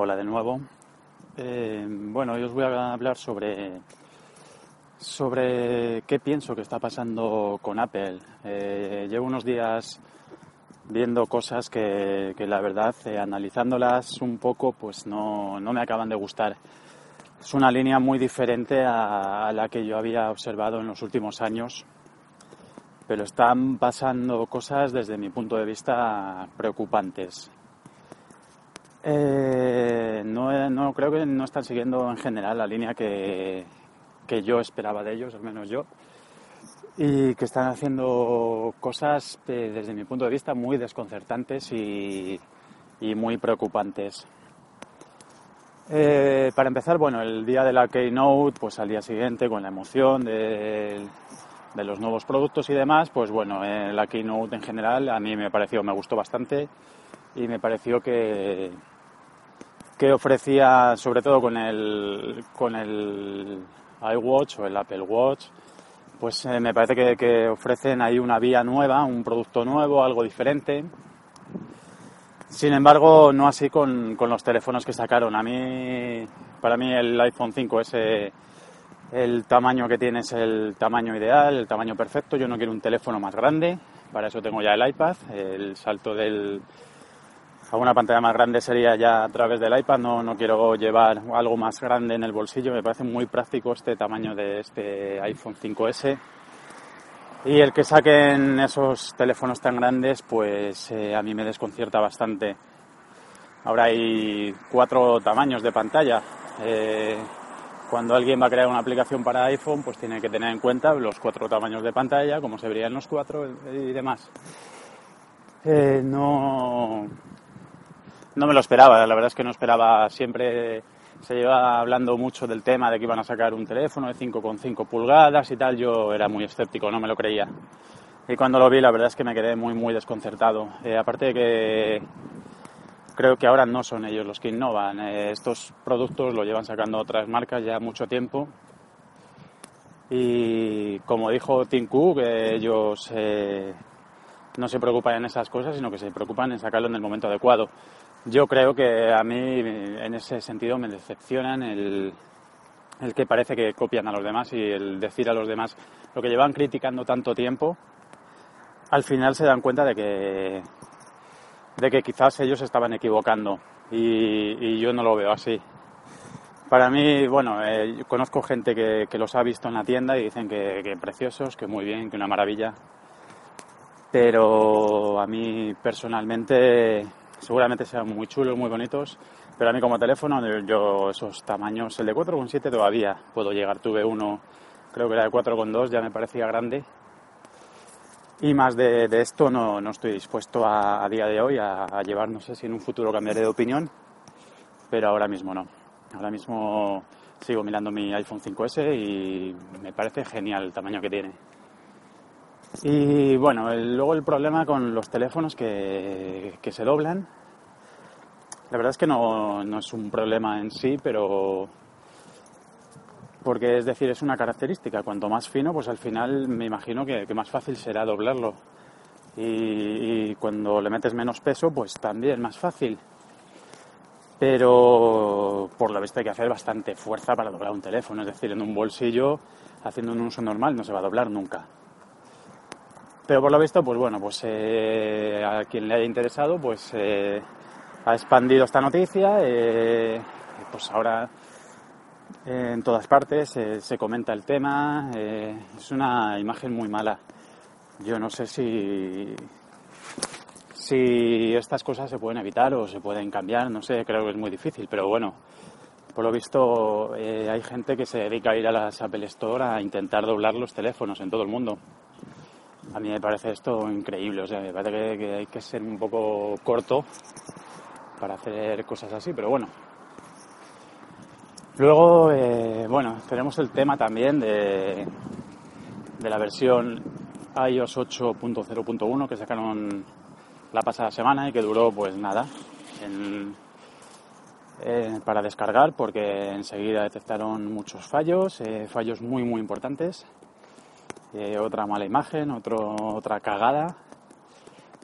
Hola de nuevo. Eh, bueno, hoy os voy a hablar sobre, sobre qué pienso que está pasando con Apple. Eh, llevo unos días viendo cosas que, la verdad, eh, analizándolas un poco, pues no, no, me acaban de gustar. Es una línea muy diferente a, a la que yo había observado en los últimos años, pero están pasando cosas desde mi punto de vista preocupantes. Eh, no, no, creo que no están siguiendo en general la línea que, que yo esperaba de ellos, al menos yo, y que están haciendo cosas eh, desde mi punto de vista muy desconcertantes y, y muy preocupantes. Eh, para empezar, bueno, el día de la Keynote, pues al día siguiente, con la emoción de, de los nuevos productos y demás, pues bueno, la Keynote en general a mí me pareció, me gustó bastante y me pareció que, que ofrecía, sobre todo con el, con el iWatch o el Apple Watch, pues eh, me parece que, ofrecen ahí una vía nueva, un producto nuevo, algo diferente. Sin embargo, no así con, con los teléfonos que sacaron. A mí, para mí el iPhone 5S, el tamaño que tiene es el tamaño ideal, el tamaño perfecto. Yo no quiero un teléfono más grande, para eso tengo ya el iPad. El salto del, a una pantalla más grande sería ya a través del iPad, no, no quiero llevar algo más grande en el bolsillo, me parece muy práctico este tamaño de este iPhone 5S. Y el que saquen esos teléfonos tan grandes, pues eh, a mí me desconcierta bastante. Ahora hay cuatro tamaños de pantalla. Eh, cuando alguien va a crear una aplicación para iPhone, pues tiene que tener en cuenta los cuatro tamaños de pantalla, cómo se verían los cuatro y demás. Eh, no, no me lo esperaba, la verdad es que no esperaba, siempre se lleva hablando mucho del tema de que iban a sacar un teléfono de 5,5 pulgadas y tal, yo era muy escéptico, no me lo creía. Y cuando lo vi, la verdad es que me quedé muy, muy desconcertado. Eh, aparte de que creo que ahora no son ellos los que innovan, eh, estos productos lo llevan sacando otras marcas ya mucho tiempo. Y como dijo Tim Cook, ellos eh, no se preocupan en esas cosas, sino que se preocupan en sacarlo en el momento adecuado. Yo creo que a mí en ese sentido me decepcionan el, el que parece que copian a los demás y el decir a los demás lo que llevan criticando tanto tiempo, al final se dan cuenta de que, de que quizás ellos estaban equivocando y, yo no lo veo así. Para mí, bueno, eh, conozco gente que, los ha visto en la tienda y dicen que preciosos, que muy bien, que una maravilla. Pero a mí personalmente seguramente sean muy chulos, muy bonitos, pero a mí como teléfono yo esos tamaños, el de 4,7 todavía puedo llegar, tuve uno, creo que era de 4,2, ya me parecía grande, y más de, esto no, no, estoy dispuesto a, día de hoy a, a, llevar, no sé si en un futuro cambiaré de opinión, pero ahora mismo no. Ahora mismo sigo mirando mi iPhone 5S y me parece genial el tamaño que tiene. Y bueno, luego el problema con los teléfonos que, se doblan. La verdad es que no, no, es un problema en sí, pero porque es decir, es una característica. Cuanto más fino, pues al final me imagino que, más fácil será doblarlo. Y, cuando le metes menos peso, pues también más fácil. Pero por lo visto hay que hacer bastante fuerza para doblar un teléfono. Es decir, en un bolsillo, haciendo un uso normal, no se va a doblar nunca. Pero por lo visto, pues bueno, pues eh, a quien le haya interesado, pues eh, ha expandido esta noticia. Eh, pues ahora en todas partes se comenta el tema. es una imagen muy mala. Yo no sé si si estas cosas se pueden evitar o se pueden cambiar, no sé, creo que es muy difícil, pero bueno, por lo visto hay gente que se dedica a ir a las Apple Store a intentar doblar los teléfonos en todo el mundo. A mí me parece esto increíble, o sea, me parece que, hay que ser un poco corto para hacer cosas así, pero bueno. Luego, eh, bueno, tenemos el tema también de, de la versión iOS 8.0.1 que sacaron la pasada semana y que duró pues nada para descargar porque enseguida detectaron muchos fallos, eh, fallos muy muy importantes, otra mala imagen, otro, otra cagada.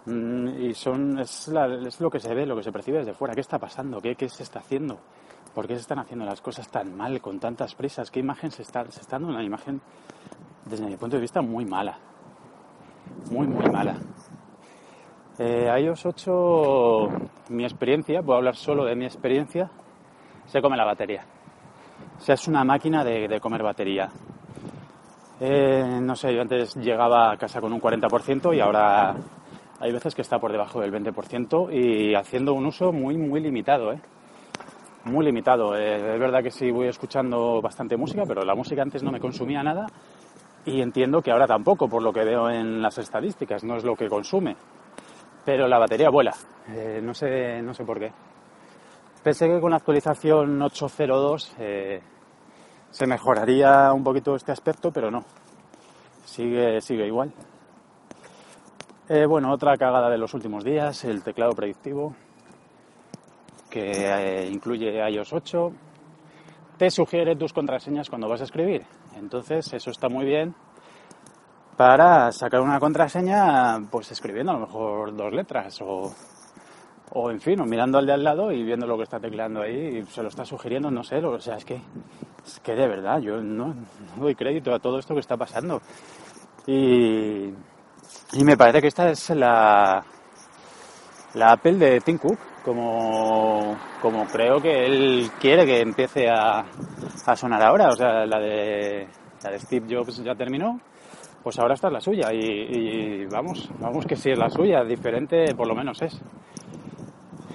Mm, y son es, lo que se ve, lo que se percibe desde fuera, qué está pasando, qué, qué se está haciendo, por qué se están haciendo las cosas tan mal, con tantas prisas, qué imagen se está, se está dando una imagen desde mi punto de vista muy mala, muy muy mala. Eh, iOS 8, mi experiencia, a hablar solo de mi experiencia, se come la batería. O sea, es una máquina de, comer batería. Eh, no sé, yo antes llegaba a casa con un 40% y ahora hay veces que está por debajo del 20% y haciendo un uso muy, muy limitado, ¿eh? Muy limitado. Eh, es verdad que sí voy escuchando bastante música, pero la música antes no me consumía nada y entiendo que ahora tampoco, por lo que veo en las estadísticas, no es lo que consume pero la batería vuela. Eh, no, sé, no sé por qué. Pensé que con la actualización 8.02 eh, se mejoraría un poquito este aspecto, pero no. Sigue, sigue igual. Eh, bueno, otra cagada de los últimos días, el teclado predictivo, que incluye iOS 8. Te sugiere tus contraseñas cuando vas a escribir. Entonces, eso está muy bien para sacar una contraseña, pues escribiendo a lo mejor dos letras o, o en fin, o mirando al de al lado y viendo lo que está tecleando ahí y se lo está sugiriendo, no sé, o sea, es que, es que de verdad, yo no, doy crédito a todo esto que está pasando. Y, y me parece que esta es la, la Apple de Tim Cook, como, como creo que él quiere que empiece a, a sonar ahora, o sea, la de, la de Steve Jobs ya terminó pues ahora esta es la suya y, vamos, vamos que si es la suya, diferente por lo menos es.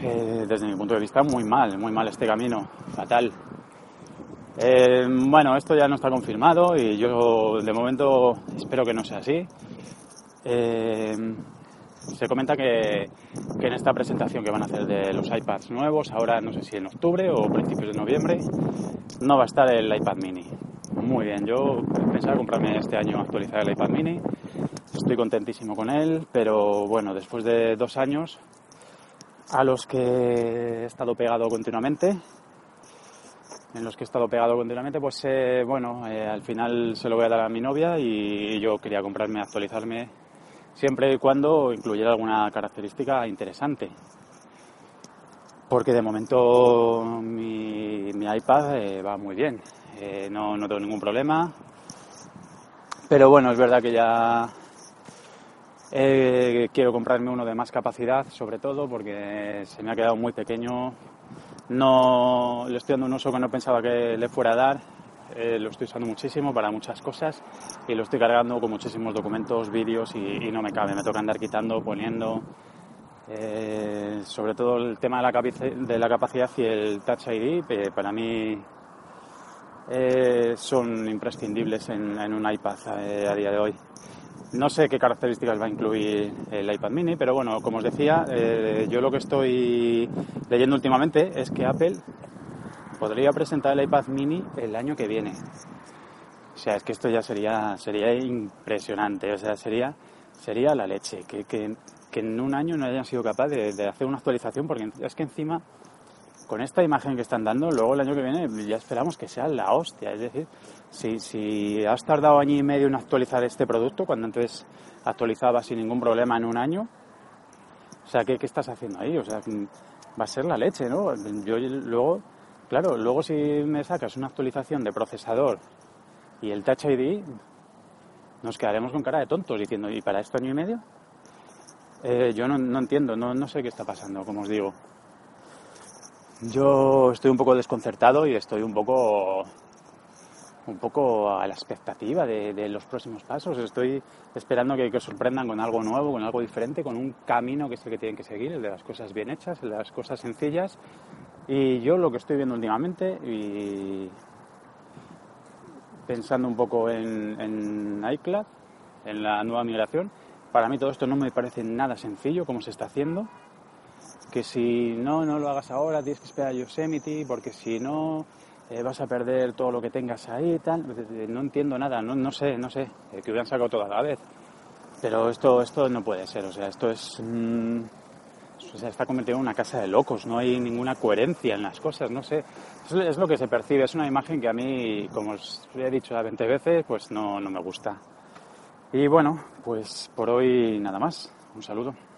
Eh, desde mi punto de vista muy mal, muy mal este camino, fatal. Eh, bueno, esto ya no está confirmado y yo de momento espero que no sea así. Eh, se comenta que, que, en esta presentación que van a hacer de los iPads nuevos, ahora no sé si en octubre o principios de noviembre, no va a estar el iPad mini. Muy bien, yo pensaba comprarme este año actualizar el iPad mini. Estoy contentísimo con él, pero bueno, después de dos años a los que he estado pegado continuamente, en los que he estado pegado continuamente, pues eh, bueno, eh, al final se lo voy a dar a mi novia y yo quería comprarme, actualizarme siempre y cuando incluyera alguna característica interesante. Porque de momento mi, iPad eh, va muy bien. No, no tengo ningún problema. Pero bueno, es verdad que ya eh, quiero comprarme uno de más capacidad, sobre todo porque se me ha quedado muy pequeño. No le estoy dando un uso que no pensaba que le fuera a dar. Eh, lo estoy usando muchísimo para muchas cosas y lo estoy cargando con muchísimos documentos, vídeos y, no me cabe. Me toca andar quitando, poniendo. sobre todo el tema de la, de la capacidad y el Touch ID, para mí eh, son imprescindibles en, un iPad eh, a día de hoy. No sé qué características va a incluir el iPad mini, pero bueno, como os decía, eh, yo lo que estoy leyendo últimamente es que Apple podría presentar el iPad mini el año que viene. O sea, es que esto ya sería, sería impresionante, o sea, sería, sería la leche, que, que, en un año no hayan sido capaces de hacer una actualización, porque es que encima con esta imagen que están dando, luego el año que viene ya esperamos que sea la hostia. Es decir, si, si has tardado año y medio en actualizar este producto, cuando antes actualizaba sin ningún problema en un año, o sea, ¿qué, estás haciendo ahí? O sea, va a ser la leche, ¿no? Yo luego, claro, luego si me sacas una actualización de procesador y el Touch ID, nos quedaremos con cara de tontos diciendo, ¿y para esto año y medio? Eh, yo no, no entiendo, no, no sé qué está pasando, como os digo. Yo estoy un poco desconcertado y estoy un poco un poco a la expectativa de, los próximos pasos. Estoy esperando que, os sorprendan con algo nuevo, con algo diferente, con un camino que es el que tienen que seguir, el de las cosas bien hechas, el de las cosas sencillas. Y yo lo que estoy viendo últimamente y pensando un poco en, en iCloud, en la nueva migración, para mí todo esto no me parece nada sencillo como se está haciendo que si no, no lo hagas ahora, tienes que esperar a Yosemite, porque si no, eh, vas a perder todo lo que tengas ahí y tal. No entiendo nada, no, no sé, no sé, eh, que hubieran sacado todo a la vez. Pero esto, esto no puede ser, o sea, esto es... Mm, se está convirtiendo en una casa de locos, no hay ninguna coherencia en las cosas, no sé. Es, lo que se percibe, es una imagen que a mí, como os he dicho ya 20 veces, pues no, no me gusta. Y bueno, pues por hoy nada más. Un saludo.